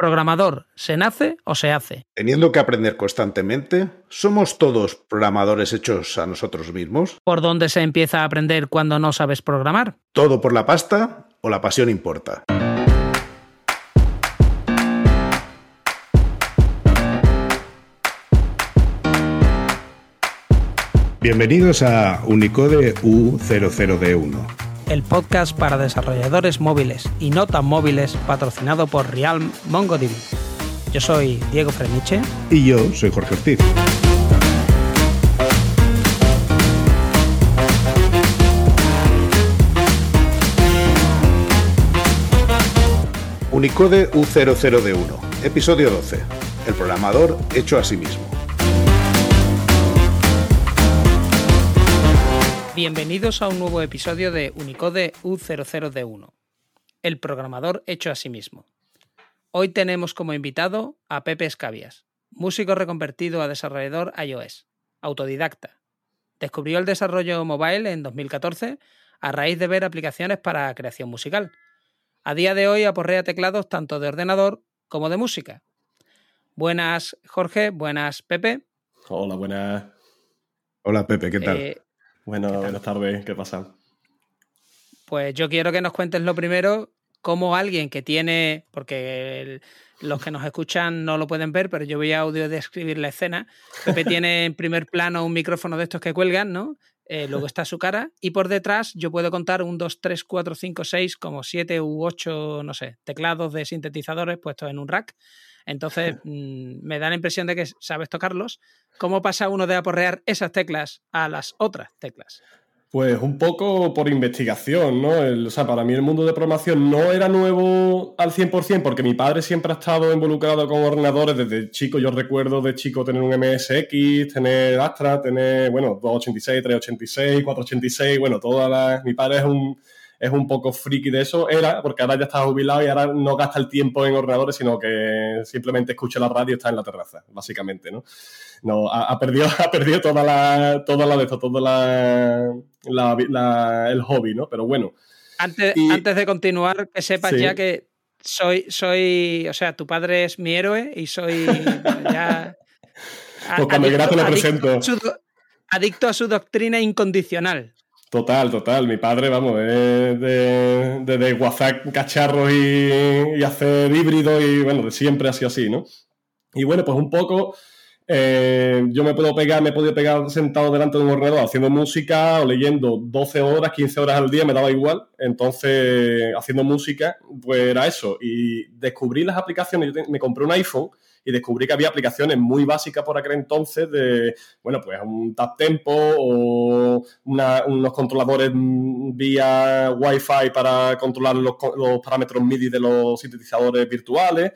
Programador, ¿se nace o se hace? Teniendo que aprender constantemente, ¿somos todos programadores hechos a nosotros mismos? ¿Por dónde se empieza a aprender cuando no sabes programar? ¿Todo por la pasta o la pasión importa? Bienvenidos a Unicode U00D1 el podcast para desarrolladores móviles y no tan móviles patrocinado por Realm MongoDB. Yo soy Diego Freniche. Y yo soy Jorge Ortiz. Unicode U00D1, episodio 12. El programador hecho a sí mismo. Bienvenidos a un nuevo episodio de Unicode U00D1, el programador hecho a sí mismo. Hoy tenemos como invitado a Pepe Escabias, músico reconvertido a desarrollador iOS, autodidacta. Descubrió el desarrollo mobile en 2014 a raíz de ver aplicaciones para creación musical. A día de hoy aporrea teclados tanto de ordenador como de música. Buenas Jorge, buenas Pepe. Hola, buenas. Hola Pepe, ¿qué tal? Eh, bueno, buenas tardes, ¿qué pasa? Pues yo quiero que nos cuentes lo primero, cómo alguien que tiene, porque los que nos escuchan no lo pueden ver, pero yo voy a audio describir la escena. Pepe tiene en primer plano un micrófono de estos que cuelgan, ¿no? Eh, luego está su cara y por detrás yo puedo contar un 2, 3, 4, 5, 6, como 7 u 8, no sé, teclados de sintetizadores puestos en un rack. Entonces mm, me da la impresión de que sabes tocarlos. ¿Cómo pasa uno de aporrear esas teclas a las otras teclas? Pues un poco por investigación, ¿no? o sea, para mí el mundo de programación no era nuevo al 100% porque mi padre siempre ha estado involucrado con ordenadores desde chico. Yo recuerdo de chico tener un MSX, tener Astra, tener, bueno, 286, 386, 486, bueno, todas las... Mi padre es un es un poco friki de eso, era, porque ahora ya está jubilado y ahora no gasta el tiempo en ordenadores, sino que simplemente escucha la radio y está en la terraza, básicamente, ¿no? No, ha, perdido, ha perdido toda la, toda la de esto, todo la, el hobby, ¿no? Pero bueno. Antes, antes de continuar, que sepas ya que soy, soy, o sea, tu padre es mi héroe y soy ya... Pues cuando adicto, lo presento. adicto a su doctrina incondicional. Total, total. Mi padre, vamos, es de, de, cacharros y, hacer híbrido y bueno, de siempre ha sido así, ¿no? Y bueno, pues un poco eh, yo me puedo pegar, me he podido pegar sentado delante de un ordenador haciendo música o leyendo 12 horas, 15 horas al día, me daba igual. Entonces, haciendo música, pues era eso. Y descubrí las aplicaciones, me compré un iPhone y descubrí que había aplicaciones muy básicas por aquel entonces de, bueno, pues un tap tempo o unos controladores vía Wi-Fi para controlar los, parámetros MIDI de los sintetizadores virtuales.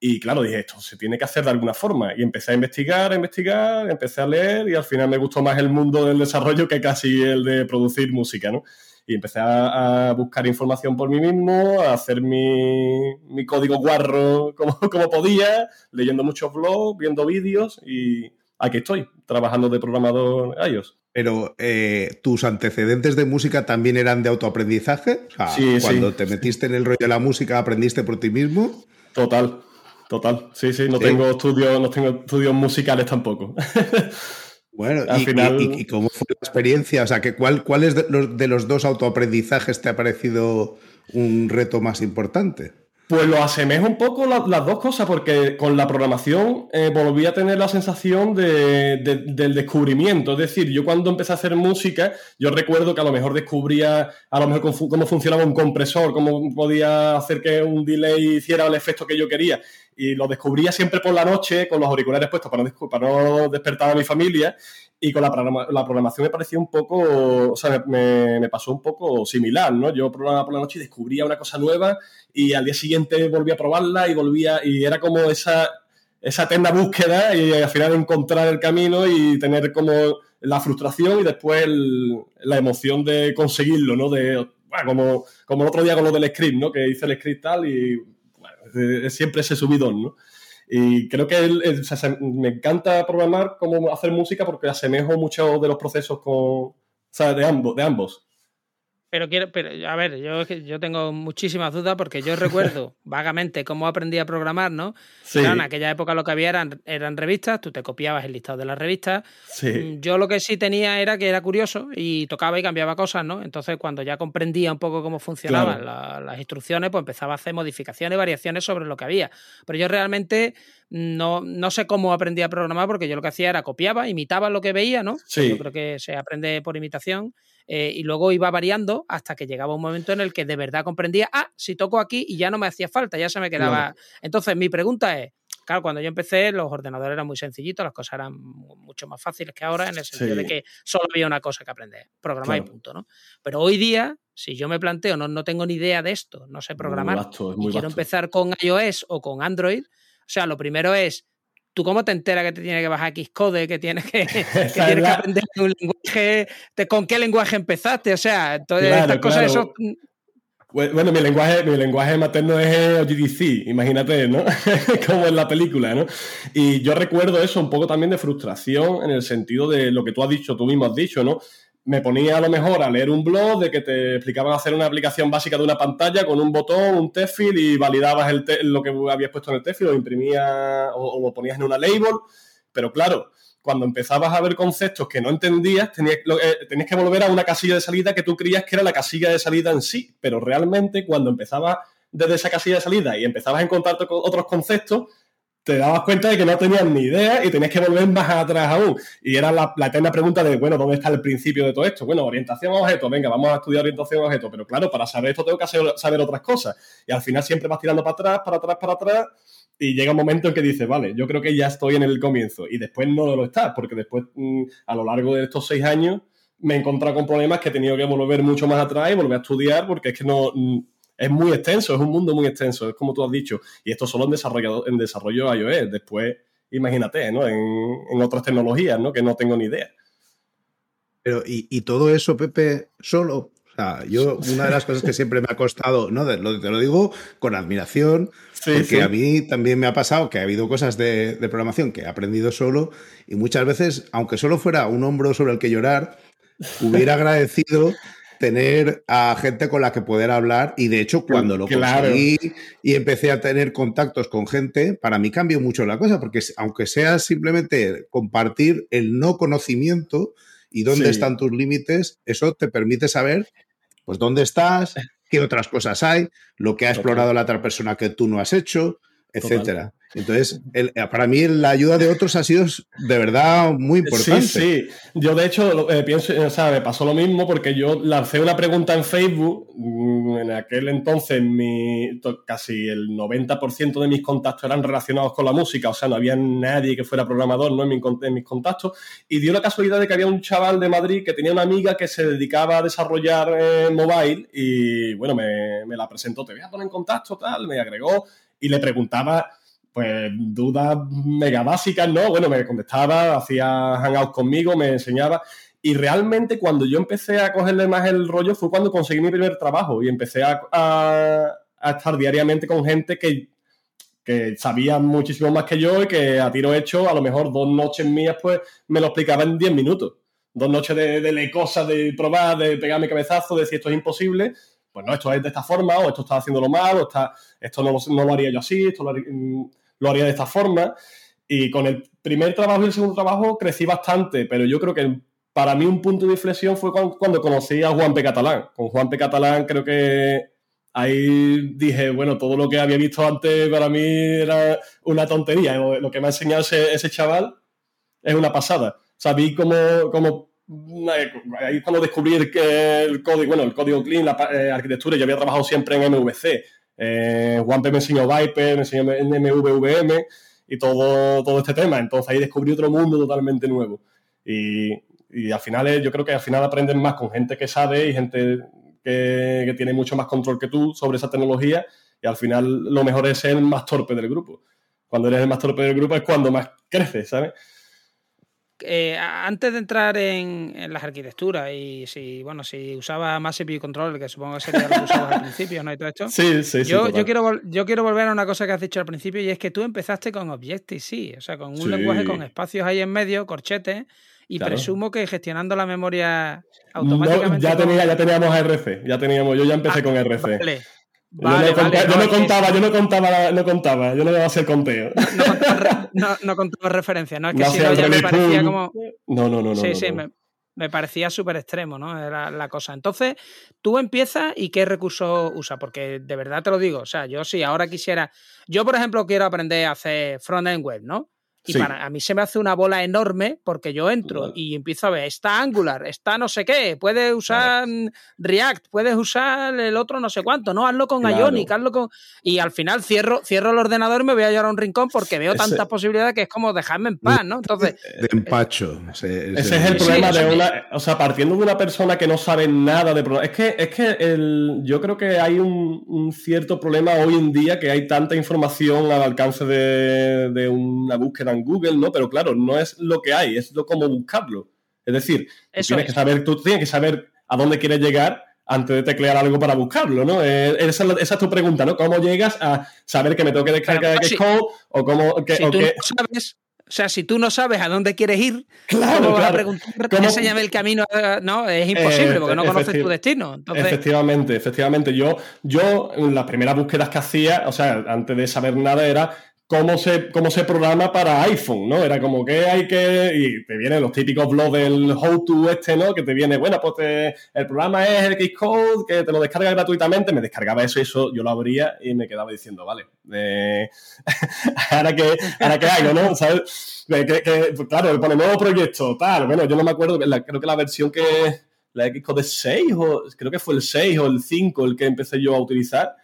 Y claro, dije, esto se tiene que hacer de alguna forma. Y empecé a investigar, a investigar, empecé a leer y al final me gustó más el mundo del desarrollo que casi el de producir música, ¿no? Y empecé a, buscar información por mí mismo, a hacer mi, código guarro como, como podía, leyendo muchos blogs, viendo vídeos y aquí estoy, trabajando de programador iOS. Pero eh, tus antecedentes de música también eran de autoaprendizaje. O sea, sí, cuando te metiste en el rollo de la música, aprendiste por ti mismo. Total, total. Sí, sí, no tengo estudios, no tengo estudios musicales tampoco. Bueno, Al y, final... y, cómo fue la experiencia? O sea, que ¿cuál, cuál es de los, de los dos autoaprendizajes te ha parecido un reto más importante? Pues lo asemejo un poco las dos cosas, porque con la programación eh, volví a tener la sensación de, del descubrimiento. Es decir, yo cuando empecé a hacer música, yo recuerdo que a lo mejor descubría a lo mejor cómo funcionaba un compresor, cómo podía hacer que un delay hiciera el efecto que yo quería. Y lo descubría siempre por la noche con los auriculares puestos para no, para no despertar a mi familia. Y con la, la, programación me parecía un poco, o sea, me, me, pasó un poco similar, ¿no? Yo programaba por la noche y descubría una cosa nueva y al día siguiente volvía a probarla y volvía, y era como esa, esa eterna búsqueda y al final encontrar el camino y tener como la frustración y después la emoción de conseguirlo, ¿no? De, bueno, como, como el otro día con lo del script, ¿no? Que hice el script tal y es siempre ese subidón, ¿no? Y creo que me encanta programar cómo hacer música porque asemejo muchos de los procesos con, o de ambos. Pero quiero, pero a ver, yo, yo tengo muchísimas dudas porque yo recuerdo vagamente cómo aprendí a programar, ¿no? Sí. en aquella época lo que había eran, eran revistas, tú te copiabas el listado de las revistas. Sí. Mm, yo lo que sí tenía era que era curioso y tocaba y cambiaba cosas, ¿no? Entonces, cuando ya comprendía un poco cómo funcionaban las instrucciones, pues empezaba a hacer modificaciones, variaciones sobre lo que había. Pero yo realmente no, no sé cómo aprendí a programar porque yo lo que hacía era copiaba, imitaba lo que veía, ¿no? Sí. Yo creo que se aprende por imitación eh, y luego iba variando hasta que llegaba un momento en el que de verdad comprendía, ah, si toco aquí y ya no me hacía falta, ya se me quedaba. Entonces, mi pregunta es, claro, cuando yo empecé los ordenadores eran muy sencillitos, las cosas eran mucho más fáciles que ahora en el sentido de que solo había una cosa que aprender, programar y punto, ¿no? Pero hoy día, si yo me planteo, no, no tengo ni idea de esto, no sé programar, y quiero empezar con iOS o con Android, o sea, lo primero es ¿Tú cómo te enteras que te tiene que bajar Xcode, que tienes que, que, aprender un lenguaje? ¿Con qué lenguaje empezaste? O sea, todas estas cosas, eso... Mm. Bueno, mi lenguaje, mi lenguaje materno es GDC, imagínate, ¿no? Como en la película, ¿no? Y yo recuerdo eso un poco también de frustración en el sentido de lo que tú has dicho, tú mismo has dicho, ¿no? Me ponía a lo mejor a leer un blog de que te explicaban hacer una aplicación básica de una pantalla con un botón, un tefil y validabas el lo que habías puesto en el tefil, lo imprimías o, lo ponías en una label. Pero claro, cuando empezabas a ver conceptos que no entendías, tenías, eh, tenías, que volver a una casilla de salida que tú creías que era la casilla de salida en sí. Pero realmente cuando empezabas desde esa casilla de salida y empezabas a encontrarte con otros conceptos, te dabas cuenta de que no tenías ni idea y tenías que volver más atrás aún. Y era la, eterna pregunta de, bueno, ¿dónde está el principio de todo esto? Bueno, orientación a objetos, venga, vamos a estudiar orientación a objetos, pero claro, para saber esto tengo que saber, otras cosas. Y al final siempre vas tirando para atrás, para atrás, para atrás, y llega un momento en que dices, vale, yo creo que ya estoy en el comienzo. Y después no lo estás, porque después, mm, a lo largo de estos seis años, me he encontrado con problemas que he tenido que volver mucho más atrás y volver a estudiar, porque es que no mm, es muy extenso, es un mundo muy extenso, es como tú has dicho. Y esto solo en desarrollo, en desarrollo iOS. Después, imagínate, ¿no? En, otras tecnologías, ¿no? Que no tengo ni idea. Pero, ¿y, todo eso, Pepe, solo? O sea, yo, una de las cosas que siempre me ha costado, ¿no? te lo digo con admiración, porque a mí también me ha pasado que ha habido cosas de, de programación que he aprendido solo y muchas veces, aunque solo fuera un hombro sobre el que llorar, hubiera agradecido tener a gente con la que poder hablar y de hecho cuando lo conseguí y empecé a tener contactos con gente, para mí cambió mucho la cosa, porque aunque sea simplemente compartir el no conocimiento y dónde están tus límites, eso te permite saber pues dónde estás, qué otras cosas hay, lo que ha explorado la otra persona que tú no has hecho, etcétera. Entonces, el, para mí la ayuda de otros ha sido de verdad muy importante. Sí, sí. Yo de hecho eh, pienso, o sea, me pasó lo mismo porque yo lancé una pregunta en Facebook. Mm, en aquel entonces mi, casi el 90% de mis contactos eran relacionados con la música, o sea, no había nadie que fuera programador ¿no? en, mis contactos. Y dio la casualidad de que había un chaval de Madrid que tenía una amiga que se dedicaba a desarrollar eh, mobile y bueno, me, me la presentó, te voy a poner en contacto, tal, me agregó y le preguntaba pues dudas mega básicas, ¿no? Bueno, me contestaba, hacía hangouts conmigo, me enseñaba. Y realmente cuando yo empecé a cogerle más el rollo fue cuando conseguí mi primer trabajo y empecé a, estar diariamente con gente que, que, sabía muchísimo más que yo y que a tiro hecho, a lo mejor dos noches mías, pues me lo explicaba en diez minutos. Dos noches de, de cosas, de probar, de pegarme cabezazo, de decir esto es imposible. Pues no, esto es de esta forma, o esto está haciéndolo mal, o está, esto no lo, no lo haría yo así, esto lo haría, mm, lo haría de esta forma. Y con el primer trabajo y el segundo trabajo crecí bastante, pero yo creo que para mí un punto de inflexión fue cuando, conocí a Juan P. Catalán. Con Juan P. Catalán creo que ahí dije, bueno, todo lo que había visto antes para mí era una tontería. Lo que me ha enseñado ese, chaval es una pasada. O sea, vi como, como ahí cuando descubrí el, código, bueno, el código clean, la eh, arquitectura, yo había trabajado siempre en MVC. Eh, Juanpe me enseñó Viper, me enseñó MVVM y todo, todo este tema. Entonces ahí descubrí otro mundo totalmente nuevo. Y, y al final, yo creo que al final aprendes más con gente que sabe y gente que, que, tiene mucho más control que tú sobre esa tecnología. Y al final lo mejor es ser el más torpe del grupo. Cuando eres el más torpe del grupo es cuando más creces, ¿sabes? Eh, antes de entrar en, las arquitecturas y si, bueno, si usaba más CPU Controller, que supongo que sería lo que usabas al principio, ¿no? Y todo esto. Sí, sí, sí. Yo, yo, quiero, yo quiero volver a una cosa que has dicho al principio y es que tú empezaste con Objective-C, o sea, con un lenguaje con espacios ahí en medio, corchetes, y presumo que gestionando la memoria automáticamente. ya, tenía, ya teníamos RC, ya teníamos, yo ya empecé ah, con RC. Vale yo, no, contaba, yo no contaba, no contaba, yo no iba a hacer conteo. No, contaba, referencias, ¿no? Es que si no ya me parecía como. No, no, no, Sí, sí, me, parecía súper extremo, ¿no? Era la cosa. Entonces, tú empiezas y qué recurso usas, porque de verdad te lo digo. O sea, yo si ahora quisiera. Yo, por ejemplo, quiero aprender a hacer front-end web, ¿no? Y para, a mí se me hace una bola enorme porque yo entro y empiezo a ver, está Angular, está no sé qué, puedes usar React, puedes usar el otro no sé cuánto, no, hazlo con Ionic, hazlo con... Y al final cierro, cierro el ordenador y me voy a llevar a un rincón porque veo tantas posibilidades que es como dejarme en paz, ¿no? Entonces... De empacho. Ese, es el problema de una... O sea, partiendo de una persona que no sabe nada de... Es que, es que el, yo creo que hay un, cierto problema hoy en día que hay tanta información al alcance de, de una búsqueda Google, ¿no? Pero claro, no es lo que hay, es lo cómo buscarlo. Es decir, tienes que saber, tú tienes que saber a dónde quieres llegar antes de teclear algo para buscarlo, ¿no? Eh, esa, es tu pregunta, ¿no? ¿Cómo llegas a saber que me tengo que descargar de o cómo... Que, si tú no sabes, o sea, si tú no sabes a dónde quieres ir, claro, ¿cómo vas a preguntar? Enséñame el camino. No, es imposible porque no conoces tu destino. Efectivamente, efectivamente. Yo, yo, en las primeras búsquedas que hacía, o sea, antes de saber nada, era cómo se, cómo se programa para iPhone, ¿no? Era como que hay que. Y te vienen los típicos blogs del how to este, ¿no? Que te viene, bueno, pues el programa es el Xcode, que te lo descarga gratuitamente. Me descargaba eso y eso yo lo abría y me quedaba diciendo, vale, eh, ahora que ahora que hago, ¿no? ¿Sabes? Que, pues claro, le pone nuevo proyecto, tal. Bueno, yo no me acuerdo, creo que la versión que. La Xcode es 6, o creo que fue el 6 o el 5 el que empecé yo a utilizar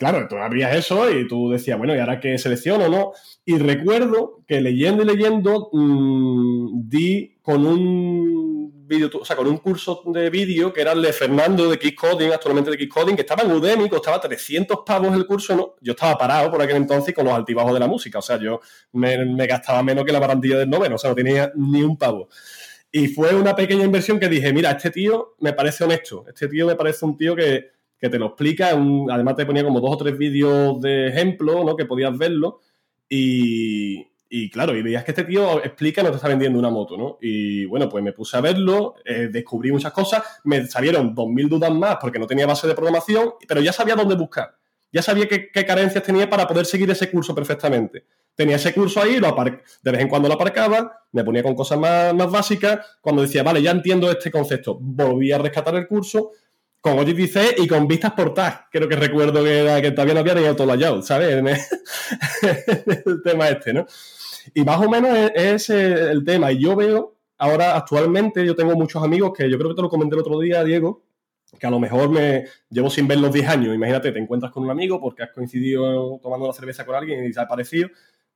Claro, tú abrías eso y tú decías, bueno, ¿y ahora qué selecciono, no? Y recuerdo que leyendo y leyendo mm, di con un o sea, con un curso de vídeo que era el de Fernando de Xcoding, actualmente de Xcoding, que estaba en Udemy, costaba 300 pavos el curso, ¿no? Yo estaba parado por aquel entonces con los altibajos de la música, o sea, yo me, me gastaba menos que la barandilla del noveno, o sea, no tenía ni un pavo. Y fue una pequeña inversión que dije, mira, este tío me parece honesto, este tío me parece un tío que que te lo explica. además te ponía como dos o tres vídeos de ejemplo, ¿no? Que podías verlo. Y, claro, y veías que este tío explica, no te está vendiendo una moto, ¿no? Y bueno, pues me puse a verlo, eh, descubrí muchas cosas, me salieron dos mil dudas más porque no tenía base de programación, pero ya sabía dónde buscar. Ya sabía qué, carencias tenía para poder seguir ese curso perfectamente. Tenía ese curso ahí, lo de vez en cuando lo aparcaba, me ponía con cosas más, más básicas. Cuando decía, vale, ya entiendo este concepto, volví a rescatar el curso, con OGTC y con vistas por tag. Creo que recuerdo que, era, que todavía no había ni autolayado, ¿sabes? En el, tema este, ¿no? Y más o menos es, el tema. Y yo veo, ahora actualmente, yo tengo muchos amigos que yo creo que te lo comenté el otro día, Diego, que a lo mejor me llevo sin ver los 10 años. Imagínate, te encuentras con un amigo porque has coincidido tomando una cerveza con alguien y se ha parecido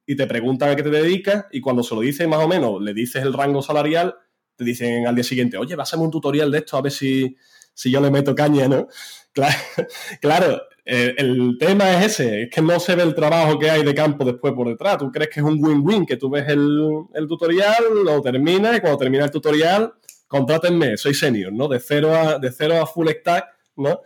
y te preguntan a qué te dedicas y cuando se lo dices más o menos, le dices el rango salarial, te dicen al día siguiente, oye, vas a hacer un tutorial de esto a ver si, si yo le meto caña, ¿no? Claro, el, tema es ese, es que no se ve el trabajo que hay de campo después por detrás. Tú crees que es un win-win, que tú ves el, tutorial, lo terminas y cuando termina el tutorial, contrátenme, soy senior, ¿no? De cero a, de cero a full stack, ¿no?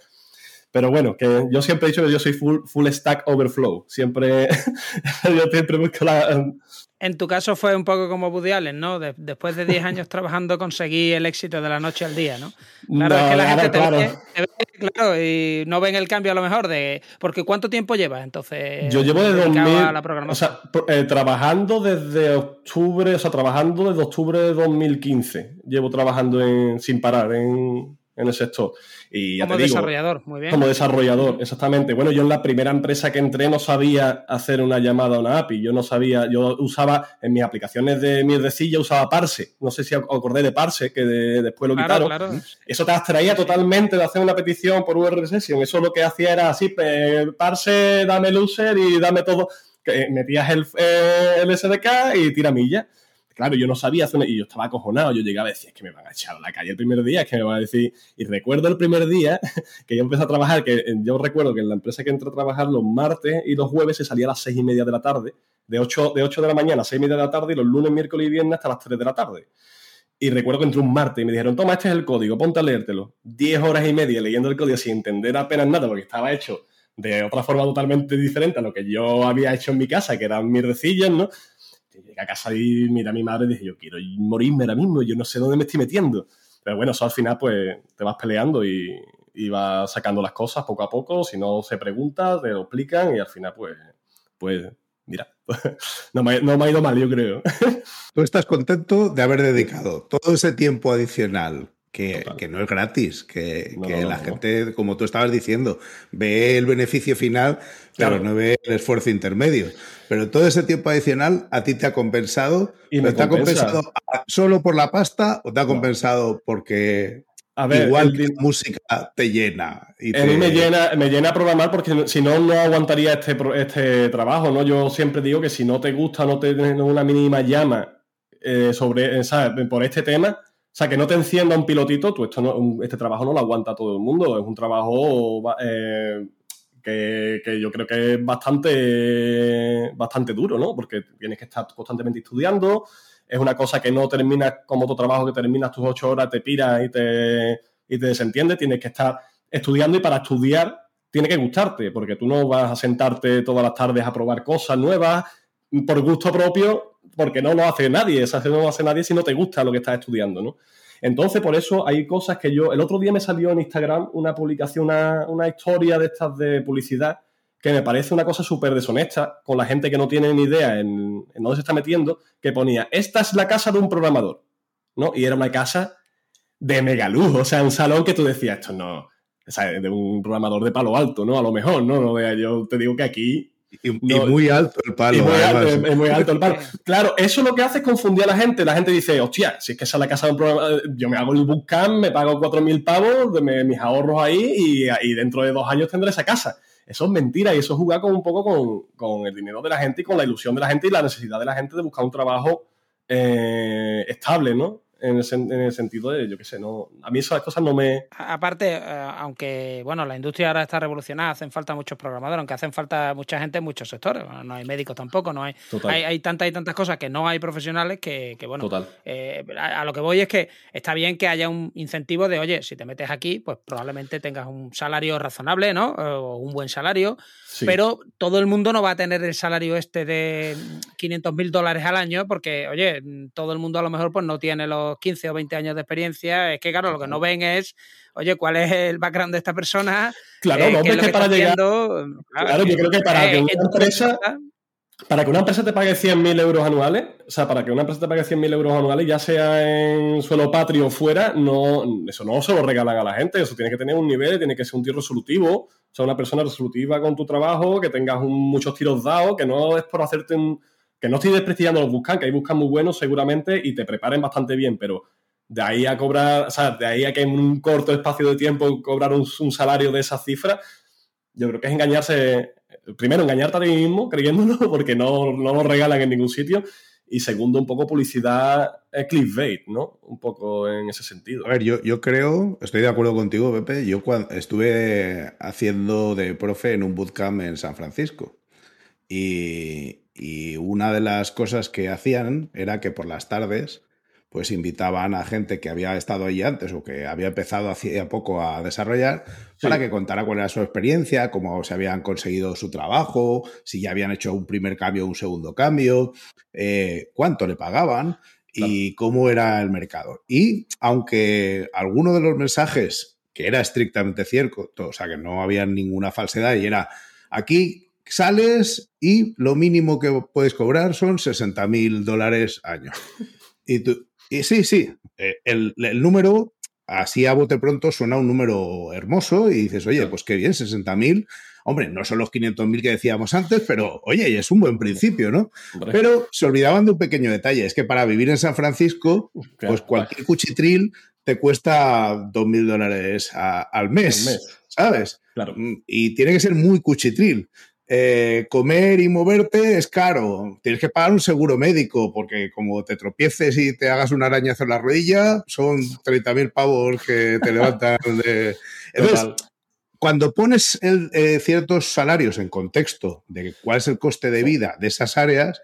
Pero bueno, que yo siempre he dicho que yo soy full, full stack overflow. Siempre, yo siempre busco la, en tu caso fue un poco como Woody Allen, ¿no? después de 10 años trabajando conseguí el éxito de la noche al día, ¿no? Claro, es que la gente te, Ve, claro, y no ven el cambio a lo mejor de... Porque ¿cuánto tiempo llevas entonces? Yo llevo desde 2000... O sea, eh, trabajando desde octubre, o sea, trabajando desde octubre de 2015. Llevo trabajando en, sin parar en, en el sector. Y como desarrollador, muy bien. Como desarrollador, exactamente. Bueno, yo en la primera empresa que entré no sabía hacer una llamada a una API. Yo no sabía, yo usaba en mis aplicaciones de mierdecilla, usaba Parse. No sé si acordé de Parse, que después lo quitaron. Eso te abstraía totalmente de hacer una petición por URL Session. Eso lo que hacía era así, Parse, dame el user y dame todo. Metías el, eh, el SDK y tira milla claro, yo no sabía hacer y yo estaba acojonado. Yo llegaba y decía, es que me van a echar a la calle el primer día, es que me van a decir. Y recuerdo el primer día que yo empecé a trabajar, que yo recuerdo que en la empresa que entré a trabajar los martes y los jueves se salía a las seis y media de la tarde. de 8, de 8 de la mañana a 6 y media de la tarde y los lunes, miércoles y viernes hasta las 3 de la tarde. Y recuerdo que entré un martes y me dijeron, toma, este es el código, ponte a leértelo. 10 horas y media leyendo el código sin entender apenas nada porque estaba hecho de otra forma totalmente diferente a lo que yo había hecho en mi casa, que eran mierdecillas, ¿no? Llegué a casa y mira a mi madre y dije, yo quiero morirme ahora mismo, yo no sé dónde me estoy metiendo. Pero bueno, eso al final pues te vas peleando y, y vas sacando las cosas poco a poco, si no se pregunta, te lo explican y al final pues, pues mira, no me, no me ha ido mal, yo creo. Tú estás contento de haber dedicado todo ese tiempo adicional que, que, no es gratis, que, que la gente, como tú estabas diciendo, ve el beneficio final, pero no ve el esfuerzo intermedio. Pero todo ese tiempo adicional a ti te ha compensado. ¿Y te ha compensado solo por la pasta o te ha compensado porque a ver, igual la música te llena? Y A mí me llena, me llena programar porque si no, no aguantaría este, este trabajo. ¿no? Yo siempre digo que si no te gusta, no tienes una mínima llama eh, sobre, ¿sabes? por este tema, sea, que no te encienda un pilotito, tú esto no, este trabajo no lo aguanta todo el mundo. Es un trabajo eh, que, yo creo que es bastante, bastante duro, ¿no? Porque tienes que estar constantemente estudiando. Es una cosa que no terminas como tu trabajo, que terminas tus ocho horas, te piras y te, y te desentiendes. Tienes que estar estudiando y para estudiar tiene que gustarte, porque tú no vas a sentarte todas las tardes a probar cosas nuevas por gusto propio porque no lo hace nadie, eso no lo hace nadie si no te gusta lo que estás estudiando, ¿no? Entonces, por eso hay cosas que yo. El otro día me salió en Instagram una publicación, una, historia de estas de publicidad que me parece una cosa súper deshonesta con la gente que no tiene ni idea en, dónde se está metiendo, que ponía: Esta es la casa de un programador, ¿no? Y era una casa de mega lujo, o sea, un salón que tú decías, esto no. O sea, de un programador de palo alto, ¿no? A lo mejor, ¿no? no yo te digo que aquí y, muy alto el palo. muy muy alto el palo. Claro, eso lo que hace es confundir a la gente. La gente dice, hostia, si es que esa es la casa de un programa, yo me hago el bootcamp, me pago 4.000 pavos, de mis ahorros ahí y, dentro de dos años tendré esa casa. Eso es mentira y eso es jugar con un poco con, con, el dinero de la gente y con la ilusión de la gente y la necesidad de la gente de buscar un trabajo eh, estable, ¿no? En el, sentido de, yo qué sé, no, a mí esas cosas no me... Aparte, eh, aunque, bueno, la industria ahora está revolucionada, hacen falta muchos programadores, aunque hacen falta mucha gente en muchos sectores, no hay médicos tampoco, no hay, hay, hay, tantas y tantas cosas que no hay profesionales que, bueno, eh, a, lo que voy es que está bien que haya un incentivo de, oye, si te metes aquí, pues probablemente tengas un salario razonable, ¿no? O un buen salario, pero todo el mundo no va a tener el salario este de 500 mil dólares al año porque, oye, todo el mundo a lo mejor pues no tiene los 15 o 20 años de experiencia. Es que, claro, lo que no ven es, oye, ¿cuál es el background de esta persona? Claro, eh, no, es que, para llegar... Claro, yo creo que para que una empresa... Para que una empresa te pague 100.000 euros anuales, o sea, para que una empresa te pague 100.000 euros anuales, ya sea en suelo patrio o fuera, no, eso no se lo regalan a la gente, eso tiene que tener un nivel, tiene que ser un tío resolutivo, o sea, una persona resolutiva con tu trabajo, que tengas muchos tiros dados, que no es por hacerte un... que no estoy desprestigiando los buscan, que hay buscan muy buenos seguramente y te preparen bastante bien, pero de ahí a cobrar, o sea, de ahí a que en un corto espacio de tiempo cobrar un, salario de esa cifra, yo creo que es engañarse primero, engañarte a ti mismo creyéndolo porque no, no lo regalan en ningún sitio. Y segundo, un poco publicidad clickbait, ¿no? Un poco en ese sentido. A ver, yo, yo creo, estoy de acuerdo contigo, Pepe. Yo cuando estuve haciendo de profe en un bootcamp en San Francisco. Y, y una de las cosas que hacían era que por las tardes pues invitaban a gente que había estado allí antes o que había empezado hacía poco a desarrollar para que contara cuál era su experiencia, cómo se habían conseguido su trabajo, si ya habían hecho un primer cambio o un segundo cambio, eh, cuánto le pagaban y cómo era el mercado. Y aunque alguno de los mensajes, que era estrictamente cierto, o sea que no había ninguna falsedad y era aquí sales y lo mínimo que puedes cobrar son 60 mil dólares año. Y tú, y sí, sí, eh, el, número, así a bote pronto, suena un número hermoso y dices, oye, pues qué bien, 60.000. Hombre, no son los 500.000 que decíamos antes, pero oye, es un buen principio, ¿no? Pero se olvidaban de un pequeño detalle, es que para vivir en San Francisco, pues cualquier cuchitril te cuesta 2.000 dólares al mes, ¿sabes? Claro. Mm, y tiene que ser muy cuchitril. Eh, comer y moverte es caro. Tienes que pagar un seguro médico porque como te tropieces y te hagas un arañazo en la rodilla, son 30.000 pavos que te levantan de... Entonces, cuando pones eh, ciertos salarios en contexto de cuál es el coste de vida de esas áreas,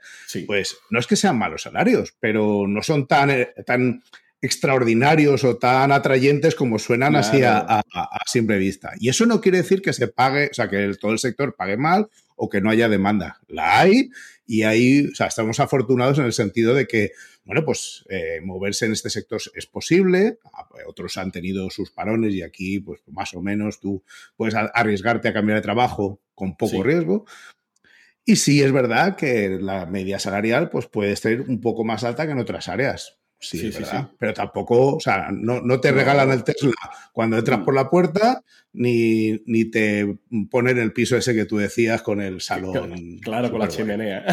pues no es que sean malos salarios, pero no son tan, eh, tan extraordinarios o tan atrayentes como suenan así a, simple vista. Y eso no quiere decir que se pague, o sea, que todo el sector pague mal o que no haya demanda. La hay y ahí, o sea, estamos afortunados en el sentido de que bueno, pues eh, moverse en este sector es posible, otros han tenido sus parones y aquí, pues más o menos tú puedes arriesgarte a cambiar de trabajo con poco riesgo. Y sí es verdad que la media salarial pues puede ser un poco más alta que en otras áreas. Sí, sí, sí, Pero tampoco, o sea, no, te regalan el Tesla cuando entras mm. por la puerta, ni, ni te ponen el piso ese que tú decías con el salón. Claro, con la chimenea.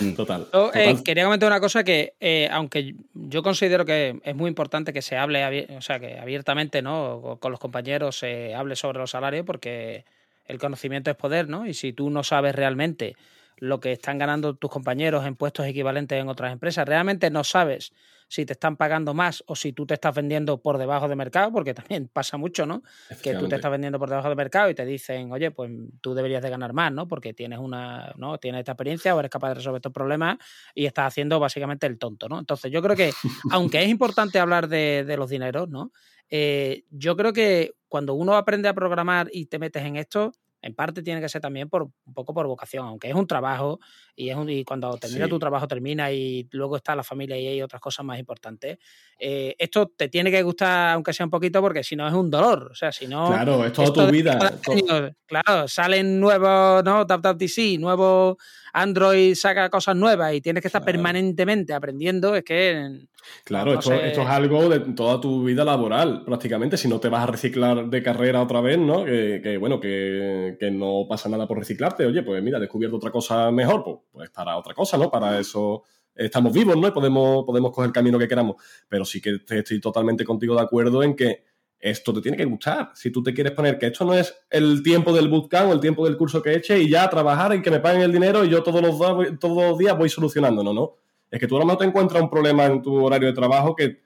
Mm. Total. Eh, quería comentar una cosa que, eh, aunque yo considero que es muy importante que se hable, o sea, que abiertamente, ¿no? Con los compañeros se hable sobre los salarios, porque el conocimiento es poder, ¿no? Y si tú no sabes realmente lo que están ganando tus compañeros en puestos equivalentes en otras empresas. Realmente no sabes si te están pagando más o si tú te estás vendiendo por debajo de mercado, porque también pasa mucho, ¿no? Que tú te estás vendiendo por debajo de mercado y te dicen, oye, pues tú deberías de ganar más, ¿no? Porque tienes una, ¿no? Tienes esta experiencia o eres capaz de resolver estos problemas y estás haciendo básicamente el tonto, ¿no? Entonces yo creo que, aunque es importante hablar de, los dineros, ¿no? Eh, yo creo que cuando uno aprende a programar y te metes en esto, en parte tiene que ser también por un poco por vocación, aunque es un trabajo y es un, y cuando termina tu trabajo termina y luego está la familia y hay otras cosas más importantes. Eh, esto te tiene que gustar aunque sea un poquito porque si no es un dolor, o sea, si no Claro, es toda tu vida. claro, salen nuevos, ¿no? TapTapTC, nuevos Android saca cosas nuevas y tienes que estar permanentemente aprendiendo, es que... Claro, esto, es algo de toda tu vida laboral, prácticamente. Si no te vas a reciclar de carrera otra vez, ¿no? Que, bueno, que, no pasa nada por reciclarte. Oye, pues mira, he descubierto otra cosa mejor, pues, pues para otra cosa, ¿no? Para eso estamos vivos, ¿no? Y podemos, podemos coger el camino que queramos. Pero sí que estoy totalmente contigo de acuerdo en que esto te tiene que gustar. Si tú te quieres poner que esto no es el tiempo del bootcamp o el tiempo del curso que eche y ya trabajar y que me paguen el dinero y yo todos los, todos los días voy solucionando. No, no. Es que tú a lo mejor te encuentras un problema en tu horario de trabajo que,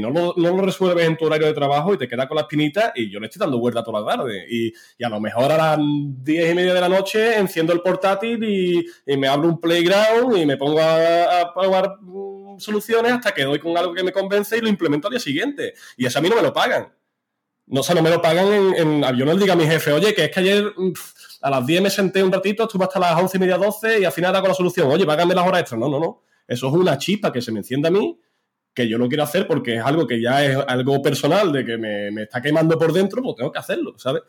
no, lo, no, lo, resuelves en tu horario de trabajo y te quedas con la espinita y yo le estoy dando vuelta toda la tarde. Y, a lo mejor a las diez y media de la noche enciendo el portátil y, me abro un playground y me pongo a, a probar mm, soluciones hasta que doy con algo que me convence y lo implemento al día siguiente. Y eso a mí no me lo pagan. No, o no me lo pagan en, en Yo no le diga a mi jefe, oye, que es que ayer a las 10 me senté un ratito, estuve hasta las 11 y media, 12 y al final hago la solución. Oye, págame las horas extras. No, no, no. Eso es una chispa que se me enciende a mí, que yo lo quiero hacer porque es algo que ya es algo personal, de que me, me está quemando por dentro, pues tengo que hacerlo, ¿sabes?